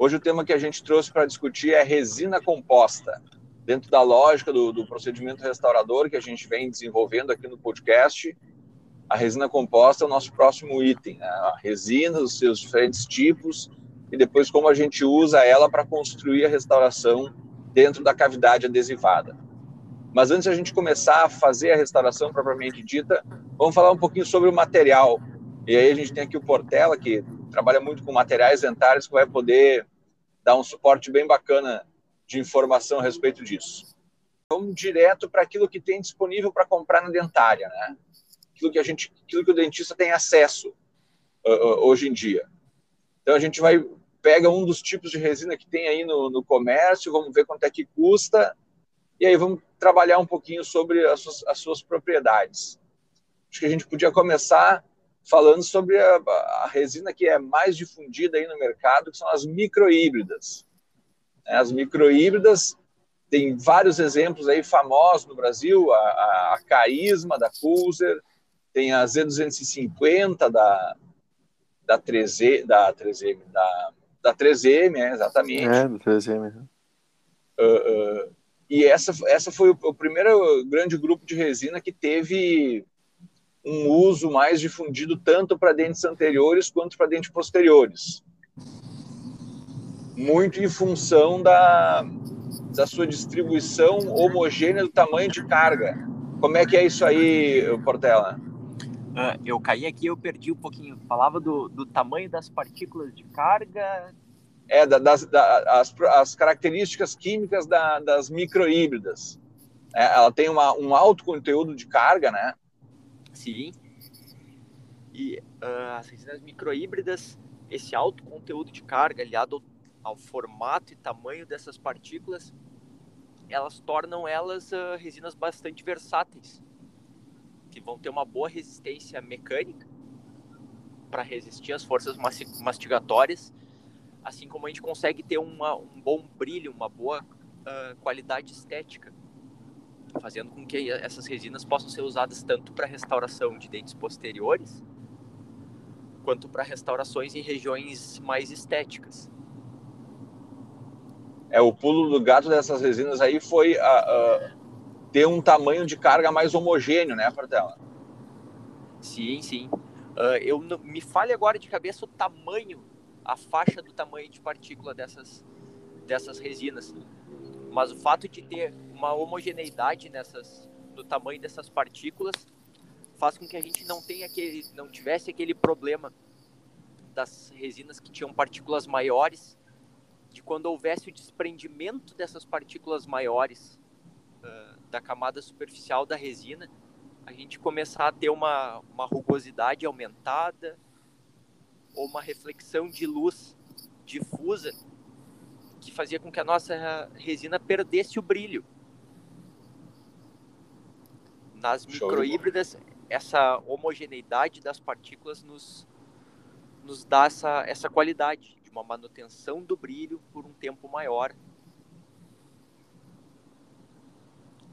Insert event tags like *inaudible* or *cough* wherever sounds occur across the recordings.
Hoje o tema que a gente trouxe para discutir é resina composta, dentro da lógica do, do, procedimento restaurador que a gente vem desenvolvendo aqui no podcast. A resina composta é o nosso próximo item, né? a resina, os seus diferentes tipos, e depois como a gente usa ela para construir a restauração dentro da cavidade adesivada. Mas antes a gente começar a fazer a restauração propriamente dita, vamos falar um pouquinho sobre o material. E aí a gente tem aqui o Portela, que trabalha muito com materiais dentários, que vai poder dar um suporte bem bacana de informação a respeito disso. Vamos direto para aquilo que tem disponível para comprar na dentária, né? Aquilo que a gente, aquilo que o dentista tem acesso uh, uh, hoje em dia. Então a gente vai pega um dos tipos de resina que tem aí no, no comércio, vamos ver quanto é que custa e aí vamos trabalhar um pouquinho sobre as suas, as suas propriedades. Acho que a gente podia começar falando sobre a, a, resina que é mais difundida aí no mercado, que são as microhíbridas. É, as microhíbridas tem vários exemplos aí famosos no Brasil, a, a, a Caísma da Pulser, tem a Z250 da da 3 da 3M da, da 3M, é, exatamente. É, da 3M. Uh, uh, e essa, essa foi o, o primeiro grande grupo de resina que teve um uso mais difundido tanto para dentes anteriores quanto para dentes posteriores. Muito em função da, da sua distribuição homogênea do tamanho de carga. Como é que é isso aí, Portela? Uh, eu caí aqui eu perdi um pouquinho. Falava do, do tamanho das partículas de carga, é da, das da, as, as, características químicas da, das microhíbridas. É, ela tem uma, um alto conteúdo de carga, né? Sim. E uh, as resinas microhíbridas, esse alto conteúdo de carga aliado ao, ao, formato e tamanho dessas partículas, elas tornam elas uh, resinas bastante versáteis, que vão ter uma boa resistência mecânica para resistir às forças mastigatórias assim como a gente consegue ter uma, um bom brilho, uma boa uh, qualidade estética, fazendo com que essas resinas possam ser usadas tanto para restauração de dentes posteriores, quanto para restaurações em regiões mais estéticas. É, o pulo do gato dessas resinas aí foi uh, uh, ter um tamanho de carga mais homogêneo, né, Portela? Sim, sim. Uh, eu me fale agora de cabeça o tamanho a faixa do tamanho de partícula dessas, dessas resinas. Mas o fato de ter uma homogeneidade nessas, no tamanho dessas partículas faz com que a gente não tenha aquele, não tivesse aquele problema das resinas que tinham partículas maiores, de quando houvesse o desprendimento dessas partículas maiores uh, da camada superficial da resina, a gente começar a ter uma, uma rugosidade aumentada, ou uma reflexão de luz difusa que fazia com que a nossa resina perdesse o brilho. Nas microhíbridas, essa homogeneidade das partículas nos, nos dá essa, essa qualidade de uma manutenção do brilho por um tempo maior.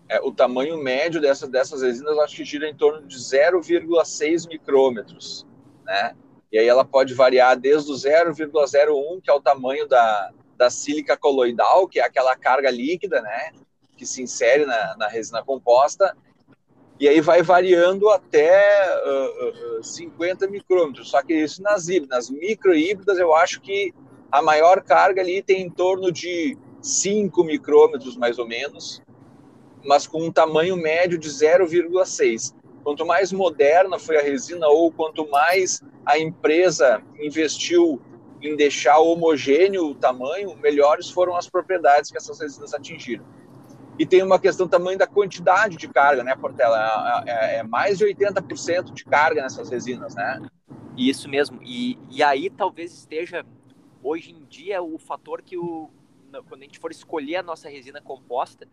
É, o tamanho médio dessas, dessas resinas acho que gira em torno de 0,6 micrômetros, né? E aí ela pode variar desde o 0,01, que é o tamanho da, da sílica coloidal, que é aquela carga líquida, né, que se insere na, na resina composta, e aí vai variando até uh, uh, 50 micrômetros. Só que isso nas híbridas, nas microhíbridas, eu acho que a maior carga ali tem em torno de 5 micrômetros, mais ou menos, mas com um tamanho médio de 0,6. Quanto mais moderna foi a resina ou quanto mais a empresa investiu em deixar homogêneo o tamanho, melhores foram as propriedades que essas resinas atingiram. E tem uma questão também da quantidade de carga, né, Portela? É, é, é mais de 80% de carga nessas resinas, né? Isso mesmo. E, e aí talvez esteja, hoje em dia, o fator que o, quando a gente for escolher a nossa resina composta,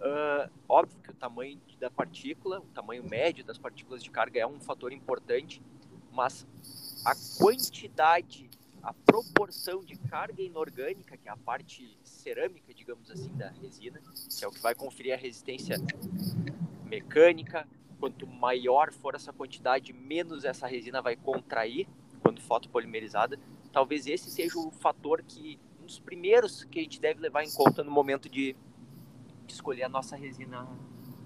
Uh, óbvio que o tamanho da partícula, o tamanho médio das partículas de carga é um fator importante, mas a quantidade, a proporção de carga inorgânica, que é a parte cerâmica, digamos assim, da resina, que é o que vai conferir a resistência mecânica, quanto maior for essa quantidade, menos essa resina vai contrair quando fotopolimerizada. talvez esse seja o fator que um dos primeiros que a gente deve levar em conta no momento de, escolher a nossa resina,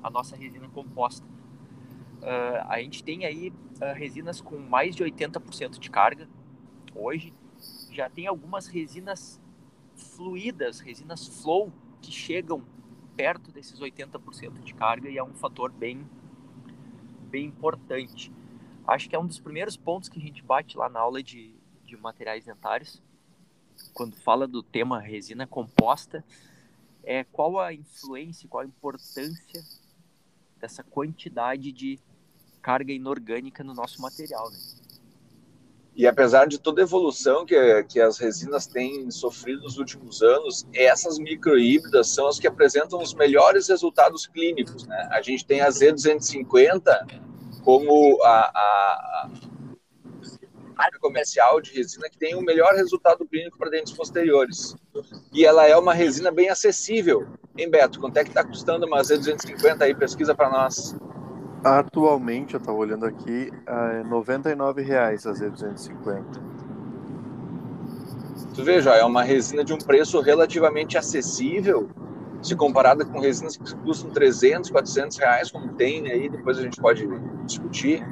a nossa resina composta. Uh, a gente tem aí uh, resinas com mais de 80% de carga hoje. Já tem algumas resinas fluídas, resinas flow, que chegam perto desses 80% de carga e é um fator bem, bem importante. Acho que é um dos primeiros pontos que a gente bate lá na aula de, de materiais dentários, quando fala do tema resina composta, é qual a influência, qual a importância dessa quantidade de carga inorgânica no nosso material. Né? E apesar de toda a evolução que, que as resinas têm sofrido nos últimos anos, essas microhíbridas são as que apresentam os melhores resultados clínicos. Né? A gente tem a Z250 como a, a, marca comercial de resina que tem o melhor resultado clínico para dentes posteriores. E ela é uma resina bem acessível. Hein, Beto? Quanto é que está custando uma Z250 aí? Pesquisa para nós. Atualmente, eu estava olhando aqui, é R$ 99,00 a Z250. Tu veja, é uma resina de um preço relativamente acessível, se comparada com resinas que custam 300, 400 reais, como tem aí, depois a gente pode discutir.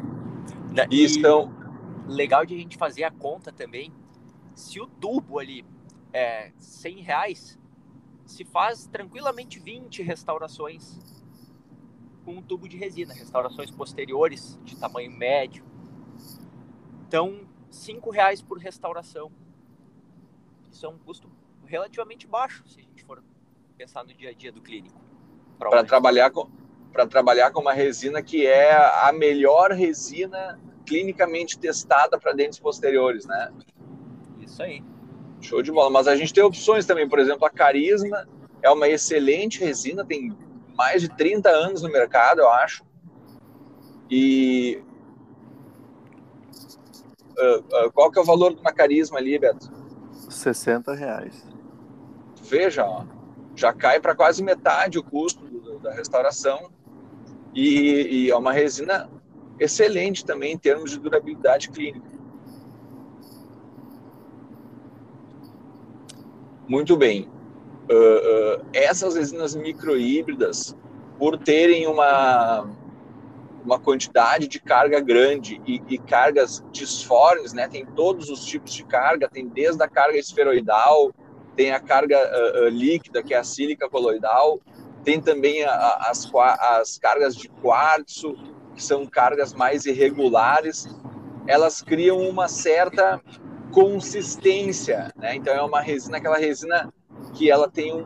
E, e estão... legal de a gente fazer a conta também, se o tubo ali é 100 reais, se faz tranquilamente 20 restaurações com um tubo de resina, restaurações posteriores de tamanho médio. Então, cinco reais por restauração. Isso é um custo relativamente baixo, se a gente for pensar no dia a dia do clínico. Para trabalhar com para trabalhar com uma resina que é a melhor resina clinicamente testada para dentes posteriores, né? Isso aí. Show de bola. Mas a gente tem opções também, por exemplo, a Carisma é uma excelente resina, tem mais de 30 anos no mercado, eu acho. E uh, uh, qual que é o valor de uma carisma ali, Beto? 60 reais. Veja, ó, já cai para quase metade o custo do, da restauração e, e é uma resina excelente também em termos de durabilidade clínica. Muito bem uh, uh, essas resinas microhíbridas, por terem uma, uma quantidade de carga grande e, e, cargas disformes, né? Tem todos os tipos de carga, tem desde a carga esferoidal, tem a carga uh, líquida, que é a sílica coloidal, tem também a, a, as, as cargas de quartzo, que são cargas mais irregulares. Elas criam uma certa consistência, né? Então é uma resina, aquela resina que ela tem um,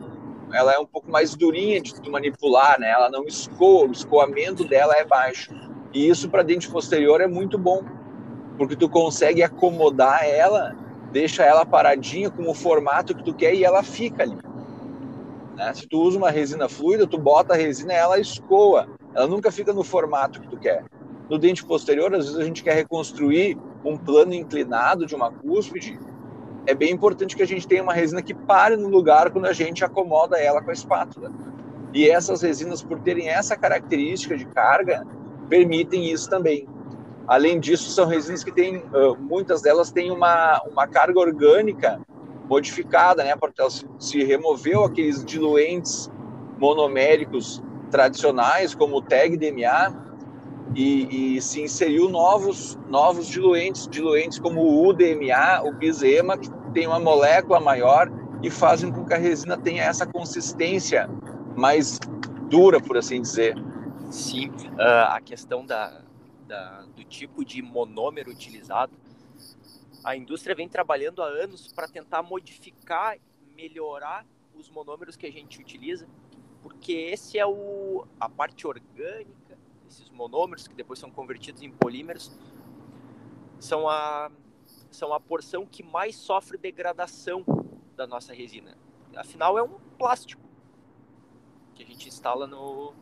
ela é um pouco mais durinha de, manipular, né? Ela não escoa, o escoamento dela é baixo. E isso para dente posterior é muito bom, porque tu consegue acomodar ela, deixa ela paradinha com o formato que tu quer e ela fica ali. Né? Se tu usa uma resina fluida, tu bota a resina e ela escoa. Ela nunca fica no formato que tu quer. No dente posterior, às vezes a gente quer reconstruir um plano inclinado de uma cúspide é bem importante que a gente tenha uma resina que pare no lugar quando a gente acomoda ela com a espátula. E essas resinas, por terem essa característica de carga, permitem isso também. Além disso, são resinas que têm, muitas delas têm uma, uma carga orgânica modificada, né? Porque se removeu aqueles diluentes monoméricos tradicionais, como o TEG DMA, e, e, se inseriu novos, novos diluentes, diluentes como o UDMA, o bisema, que tem uma molécula maior e fazem com que a resina tenha essa consistência mais dura, por assim dizer. Sim, uh, a questão da, da, do tipo de monômero utilizado, a indústria vem trabalhando há anos para tentar modificar, melhorar os monômeros que a gente utiliza, porque esse é o, a parte orgânica, esses monômeros que depois são convertidos em polímeros, são a são a porção que mais sofre degradação da nossa resina. Afinal, é um plástico que a gente instala no,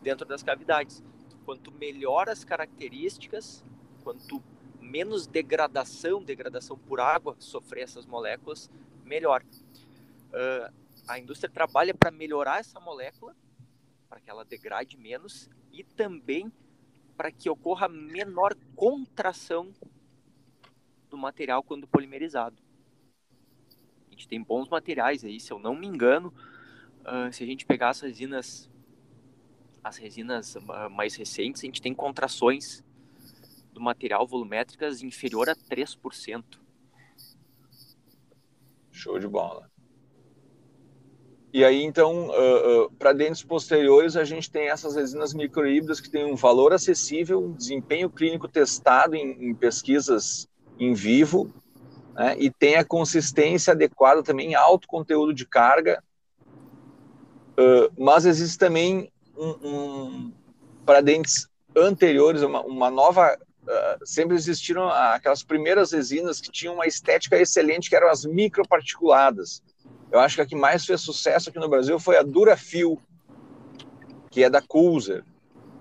dentro das cavidades. Quanto melhor as características, quanto menos degradação, degradação por água sofrer essas moléculas, melhor. Uh, a indústria trabalha para melhorar essa molécula, para que ela degrade menos e também para que ocorra menor contração do material quando polimerizado. gente tem bons materiais aí, se eu não me engano, uh, se a gente pegar as resinas, as resinas uh, mais recentes, a gente tem contrações do material volumétricas inferior a 3%. Show de bola. E aí, então, uh, uh, para dentes posteriores, a gente tem essas resinas microhíbridas que têm um valor acessível, um desempenho clínico testado em, em pesquisas em vivo, né, e tem a consistência adequada também, alto conteúdo de carga, uh, mas existe também um, um para dentes anteriores, uma, uma nova Uh, sempre existiram aquelas primeiras resinas que tinham uma estética excelente, que eram as microparticuladas. Eu acho que a que mais fez sucesso aqui no Brasil foi a Durafil, que é da Coulser.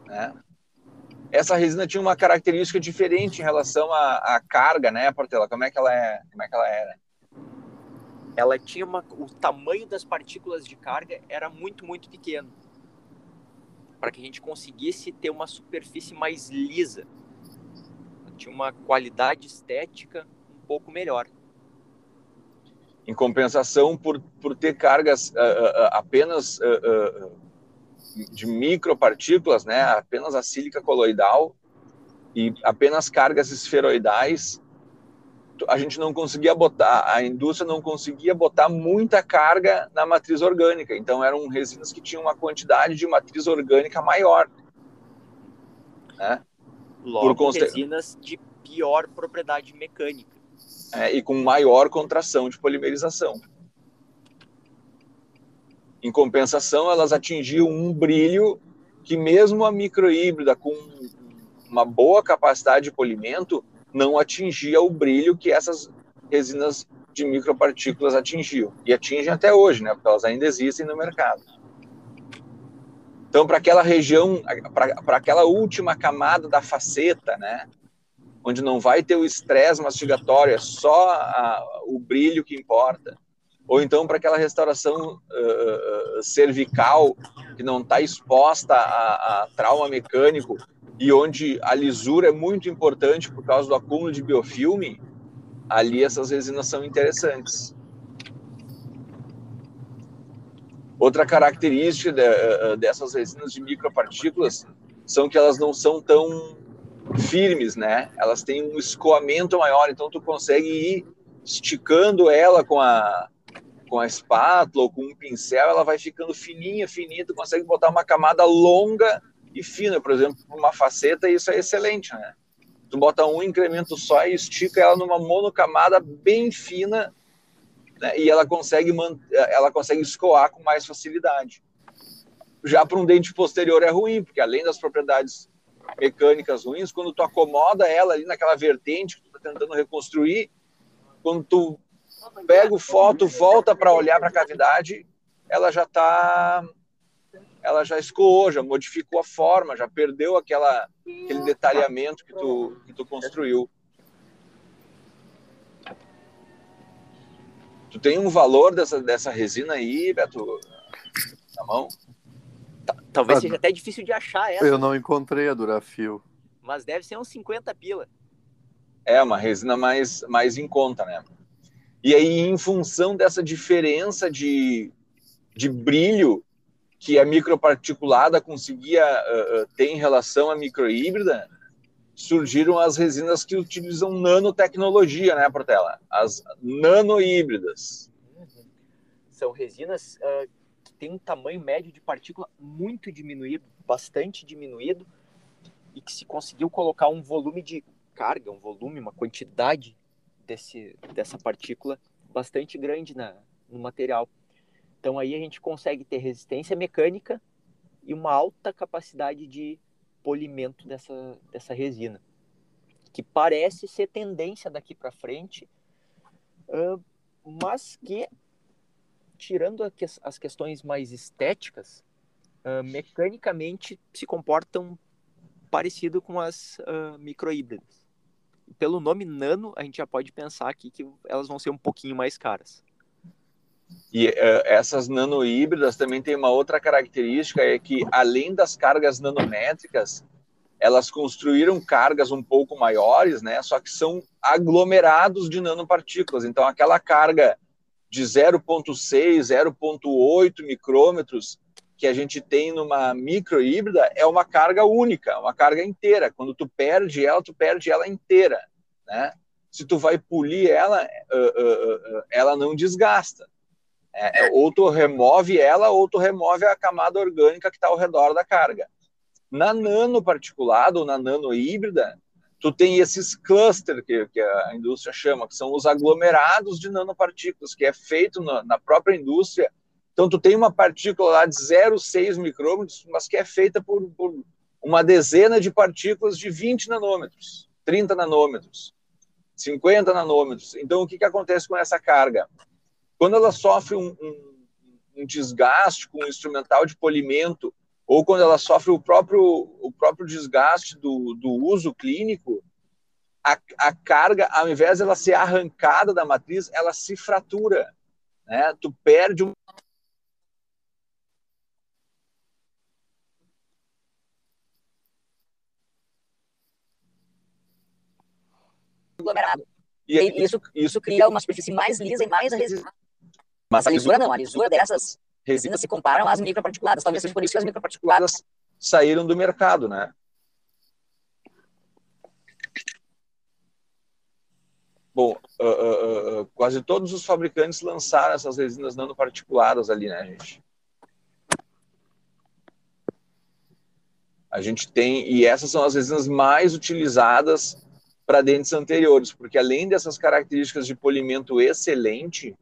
Né? Essa resina tinha uma característica diferente em relação à, à, carga, né, Portela? Como é que ela é? Como é que ela era? Ela tinha uma, o tamanho das partículas de carga era muito muito pequeno, para que a gente conseguisse ter uma superfície mais lisa tinha uma qualidade estética um pouco melhor. Em compensação, por, por ter cargas uh, uh, apenas uh, de micropartículas, né, apenas a sílica coloidal e apenas cargas esferoidais, a gente não conseguia botar, a indústria não conseguia botar muita carga na matriz orgânica. Então eram resinas que tinham uma quantidade de matriz orgânica maior. Né? Logo, por resinas de pior propriedade mecânica. É, e com maior contração de polimerização. Em compensação, elas atingiam um brilho que mesmo a microhíbrida com uma boa capacidade de polimento não atingia o brilho que essas resinas de micropartículas atingiam. E atingem até hoje, né? Porque elas ainda existem no mercado. Então, para aquela região, para aquela última camada da faceta, né, onde não vai ter o estresse mastigatório, é só a, o brilho que importa, ou então para aquela restauração uh, cervical que não está exposta a, a, trauma mecânico e onde a lisura é muito importante por causa do acúmulo de biofilme, ali essas resinas são interessantes. Outra característica de, uh, dessas resinas de micropartículas são que elas não são tão firmes, né? Elas têm um escoamento maior, então tu consegue ir esticando ela com a com a espátula ou com um pincel, ela vai ficando fininha, fininha, tu consegue botar uma camada longa e fina, por exemplo, uma faceta, isso é excelente, né? Tu bota um incremento só e estica ela numa monocamada bem fina né, e ela consegue, ela consegue escoar com mais facilidade. Já para um dente posterior é ruim, porque além das propriedades mecânicas ruins, quando tu acomoda ela ali naquela vertente que tu está tentando reconstruir, quando tu pega o foto, volta para olhar para a cavidade, ela já está ela já escoou, já modificou a forma, já perdeu aquela, aquele detalhamento que tu, que tu construiu. Tu tem um valor dessa, dessa resina aí, Beto, na mão? Talvez ah, seja até difícil de achar essa. Eu não encontrei a Durafio. Mas deve ser uns 50 pila. É, uma resina mais, mais em conta, né? E aí, em função dessa diferença de, de brilho que a microparticulada conseguia uh, ter em relação à microhíbrida, surgiram as resinas que utilizam nanotecnologia, né, Portela? As nanohíbridas. Uhum. São resinas uh, que têm um tamanho médio de partícula muito diminuído, bastante diminuído, e que se conseguiu colocar um volume de carga, um volume, uma quantidade desse, dessa partícula bastante grande na, no material. Então aí a gente consegue ter resistência mecânica e uma alta capacidade de polimento dessa, dessa resina, que parece ser tendência daqui para frente, mas que, tirando as questões mais estéticas, mecanicamente se comportam parecido com as microhíbridas. Pelo nome nano, a gente já pode pensar aqui que elas vão ser um pouquinho mais caras. E uh, essas nanohíbridas também tem uma outra característica, é que além das cargas nanométricas, elas construíram cargas um pouco maiores, né? Só que são aglomerados de nanopartículas. Então, aquela carga de 0,6, 0,8 micrômetros que a gente tem numa micro híbrida é uma carga única, uma carga inteira. Quando tu perde ela, tu perde ela inteira, né? Se tu vai polir ela, uh, uh, uh, ela não desgasta. É, ou tu remove ela, ou tu remove a camada orgânica que está ao redor da carga. Na nanoparticulada ou na nano híbrida, tu tem esses clusters que, que, a indústria chama, que são os aglomerados de nanopartículas, que é feito na, na própria indústria. Então, tu tem uma partícula lá de 0,6 micrômetros, mas que é feita por, por, uma dezena de partículas de 20 nanômetros, 30 nanômetros, 50 nanômetros. Então, o que, que acontece com essa carga? Quando ela sofre um, um, um desgaste com o instrumental de polimento, ou quando ela sofre o próprio, o próprio desgaste do, do uso clínico, a, a carga, ao invés de ela ser arrancada da matriz, ela se fratura. Né? Tu perde um aglomerado. E isso, isso cria uma superfície mais lisa e mais resistente mas a lisura não, a lisura dessas resinas se comparam às microparticuladas. Talvez seja por isso que as microparticuladas saíram do mercado, né? Bom, uh, uh, uh, quase todos os fabricantes lançaram essas resinas nanoparticuladas ali, né, gente? A gente tem, e essas são as resinas mais utilizadas para dentes anteriores, porque além dessas características de polimento excelente,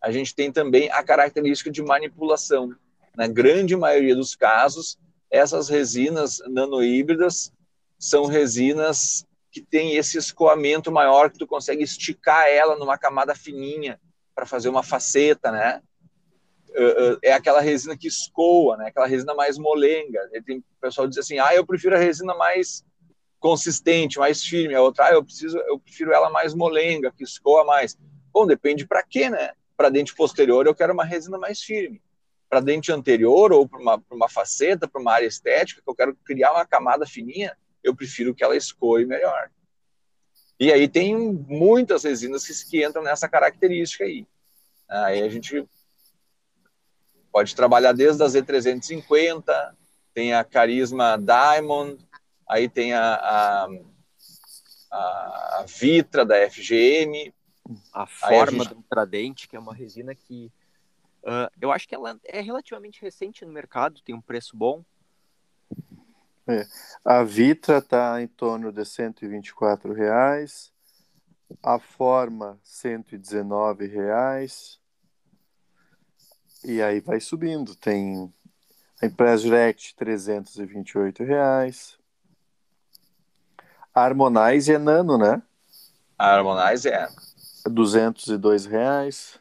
a gente tem também a característica de manipulação. Na grande maioria dos casos, essas resinas nanohíbridas são resinas que têm esse escoamento maior, que tu consegue esticar ela numa camada fininha para fazer uma faceta, né? É aquela resina que escoa, né? Aquela resina mais molenga. O pessoal diz assim, ah, eu prefiro a resina mais consistente, mais firme. A outra, ah, eu, preciso, eu prefiro ela mais molenga, que escoa mais. Bom, depende para quê, né? Para dente posterior, eu quero uma resina mais firme. Para dente anterior, ou para uma, uma faceta, para uma área estética, que eu quero criar uma camada fininha, eu prefiro que ela escoe melhor. E aí tem muitas resinas que, que entram nessa característica aí. Aí a gente pode trabalhar desde a Z350, tem a Carisma Diamond, aí tem a, a, a, Vitra da FGM, a forma a gente... do Ultradente, que é uma resina que uh, eu acho que ela é relativamente recente no mercado, tem um preço bom. É. A Vitra está em torno de 124 reais, a Forma 119 reais e aí vai subindo. Tem a Impress Direct 328 reais. Harmonize é nano, né? A Harmonize é. 202 reais.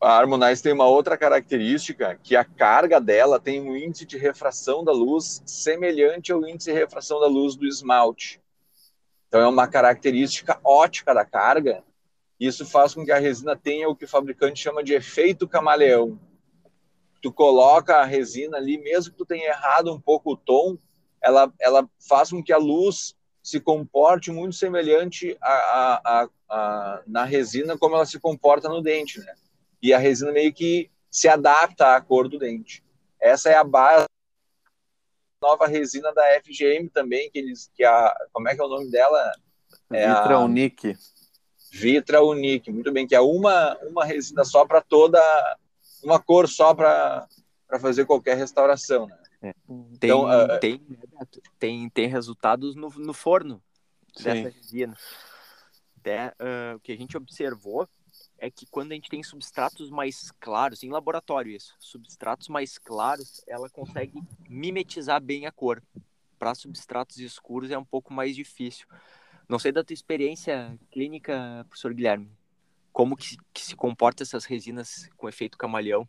A Harmonize tem uma outra característica, que a carga dela tem um índice de refração da luz semelhante ao índice de refração da luz do esmalte. Então é uma característica ótica da carga. Isso faz com que a resina tenha o que o fabricante chama de efeito camaleão. Tu coloca a resina ali, mesmo que tu tenha errado um pouco o tom, ela, ela faz com que a luz se comporte muito semelhante a, a, a, a, na resina como ela se comporta no dente, né? E a resina meio que se adapta à cor do dente. Essa é a base nova resina da FGM também, que eles que a como é que é o nome dela? É Vitra a, Unique. Vitra Unique, muito bem, que é uma uma resina só para toda uma cor só para para fazer qualquer restauração, né? É. Tem, então, uh, tem, tem, tem resultados no, no forno sim. dessa resina. Até, uh, o que a gente observou é que quando a gente tem substratos mais claros, em laboratório isso, substratos mais claros, ela consegue mimetizar bem a cor. Para substratos escuros é um pouco mais difícil. Não sei da tua experiência clínica, professor Guilherme, como que, que se comporta essas resinas com efeito camaleão?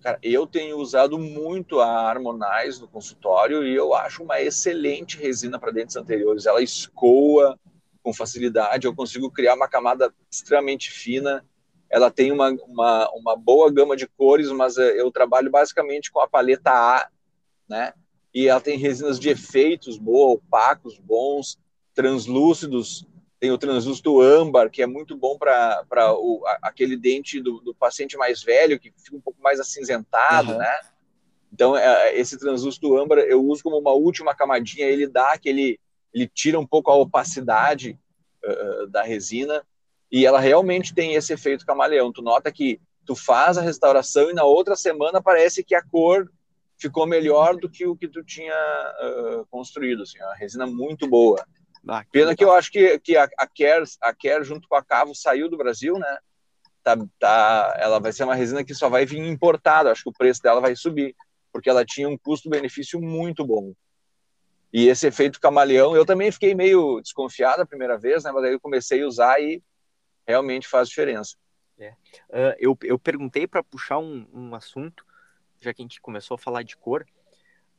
Cara, eu tenho usado muito a Harmonize no consultório e eu acho uma excelente resina para dentes anteriores. Ela escoa com facilidade, eu consigo criar uma camada extremamente fina. Ela tem uma, uma, uma boa gama de cores, mas eh, eu trabalho basicamente com a paleta A, né? E ela tem resinas de efeitos boa, opacos, bons, translúcidos, tem o transusto âmbar, que é muito bom para aquele dente do, do, paciente mais velho, que fica um pouco mais acinzentado, uhum. né? Então, é, esse transusto âmbar eu uso como uma última camadinha, ele dá aquele, ele tira um pouco a opacidade uh, da resina, e ela realmente tem esse efeito camaleão. Tu nota que tu faz a restauração e na outra semana parece que a cor ficou melhor do que o que tu tinha uh, construído, assim, a resina muito boa. Ah, que Pena legal. que eu acho que, que a, a, Care, a Care junto com a Cavo saiu do Brasil, né? Tá, tá, ela vai ser uma resina que só vai vir importada, acho que o preço dela vai subir, porque ela tinha um custo-benefício muito bom. E esse efeito camaleão, eu também fiquei meio desconfiado a primeira vez, né? Mas aí eu comecei a usar e realmente faz diferença. É. Uh, eu, eu perguntei para puxar um, um assunto, já que a gente começou a falar de cor,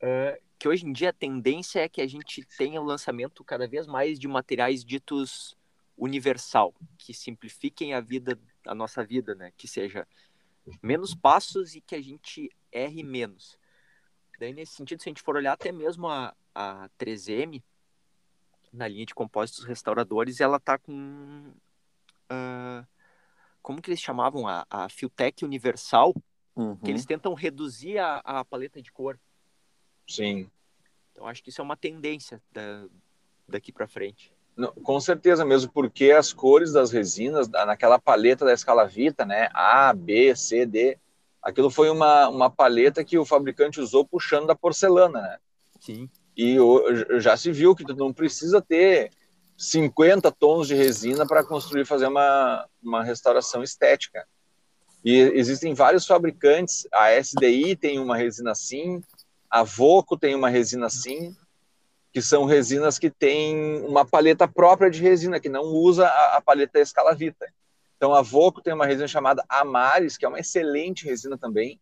uh, que hoje em dia a tendência é que a gente tenha o lançamento cada vez mais de materiais ditos universal, que simplifiquem a vida, a nossa vida, né? Que seja menos passos e que a gente erre menos. Daí, nesse sentido, se a gente for olhar até mesmo a, a 3M, na linha de compósitos restauradores, ela tá com. Uh, como que eles chamavam? A, a Filtec Universal, uhum. que eles tentam reduzir a, a paleta de cor. Sim. Então acho que isso é uma tendência da, daqui para frente. Não, com certeza mesmo, porque as cores das resinas, naquela paleta da escala Vita, né, A, B, C, D, aquilo foi uma, uma paleta que o fabricante usou puxando da porcelana, né? Sim. E já se viu que tu não precisa ter 50 tons de resina para construir, fazer uma, uma restauração estética. E existem vários fabricantes, a SDI tem uma resina assim, a Voco tem uma resina assim, que são resinas que têm uma paleta própria de resina, que não usa a, a paleta Escalavita. Então a Voco tem uma resina chamada Amaris, que é uma excelente resina também,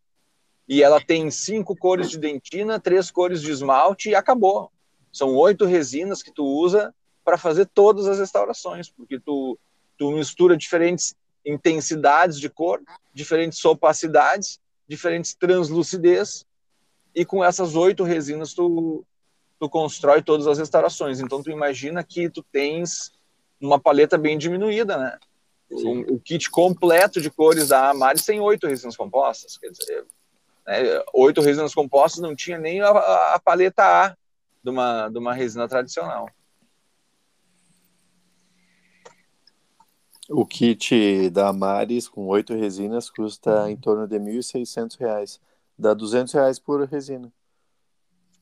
e ela tem cinco cores de dentina, três cores de esmalte e acabou. São oito resinas que tu usa para fazer todas as restaurações, porque tu, tu mistura diferentes intensidades de cor, diferentes opacidades, diferentes translucidez, e com essas oito resinas tu, tu constrói todas as restaurações. Então tu imagina que tu tens uma paleta bem diminuída, né? O, o, kit completo de cores da Amaris tem oito resinas compostas, quer dizer, né, oito resinas compostas não tinha nem a, a, paleta A de uma, de uma resina tradicional. O kit da Amaris com oito resinas custa em torno de R$ 1.600 Dá 200 reais por resina.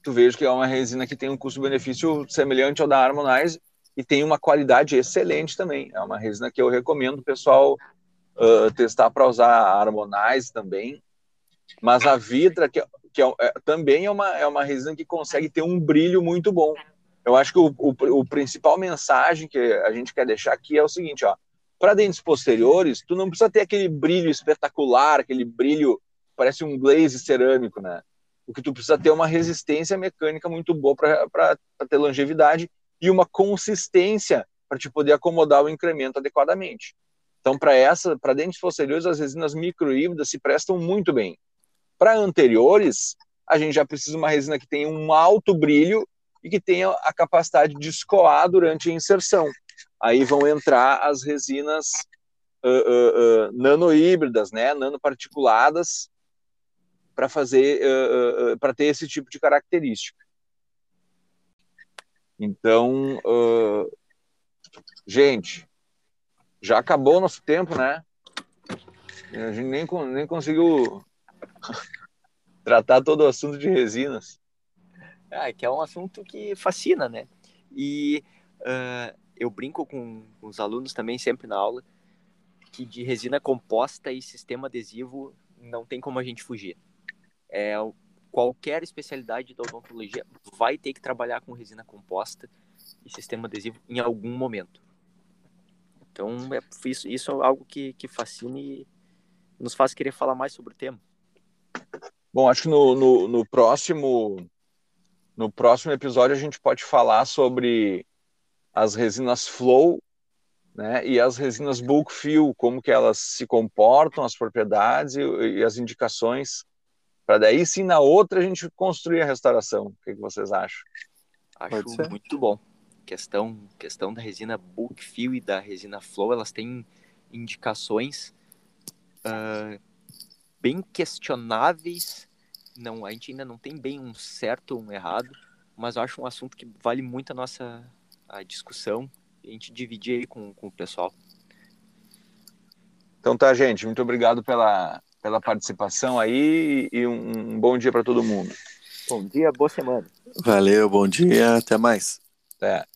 Tu vejo que é uma resina que tem um custo-benefício semelhante ao da Harmonize e tem uma qualidade excelente também. É uma resina que eu recomendo o pessoal uh, testar para usar a Harmonize também. Mas a Vitra, que, que é, é, também é uma, é uma resina que consegue ter um brilho muito bom. Eu acho que o, o, o principal mensagem que a gente quer deixar aqui é o seguinte, ó. Para dentes posteriores, tu não precisa ter aquele brilho espetacular, aquele brilho parece um glaze cerâmico, né? O que tu precisa ter é uma resistência mecânica muito boa para ter longevidade e uma consistência para te poder acomodar o incremento adequadamente. Então, para essa, para dentes posteriores, as resinas microhíbridas se prestam muito bem. Para anteriores, a gente já precisa de uma resina que tenha um alto brilho e que tenha a capacidade de escoar durante a inserção. Aí vão entrar as resinas uh, uh, uh, nanohíbridas, né, nanoparticuladas, para fazer uh, uh, para ter esse tipo de característica. Então, uh, gente, já acabou o nosso tempo, né? A gente nem, nem conseguiu *laughs* tratar todo o assunto de resinas. Ah, que é um assunto que fascina, né? E uh, eu brinco com os alunos também sempre na aula que de resina composta e sistema adesivo não tem como a gente fugir é, qualquer especialidade da odontologia vai ter que trabalhar com resina composta e sistema adesivo em algum momento. Então, é, isso, isso é algo que, que fascina e nos faz querer falar mais sobre o tema. Bom, acho que no, no, no próximo no próximo episódio a gente pode falar sobre as resinas flow né, e as resinas bulk fill, como que elas se comportam, as propriedades e, e as indicações para daí sim na outra a gente construir a restauração. O que, que vocês acham? Acho muito bom. questão, questão da resina Bulk Fill e da resina Flow, elas têm indicações uh, bem questionáveis. Não, a gente ainda não tem bem um certo ou um errado, mas eu acho um assunto que vale muito a nossa a discussão e a gente dividir aí com, com o pessoal. Então tá, gente. Muito obrigado pela, pela participação aí e um, um bom dia para todo mundo. Bom dia, boa semana. Valeu, bom dia, até mais. Até.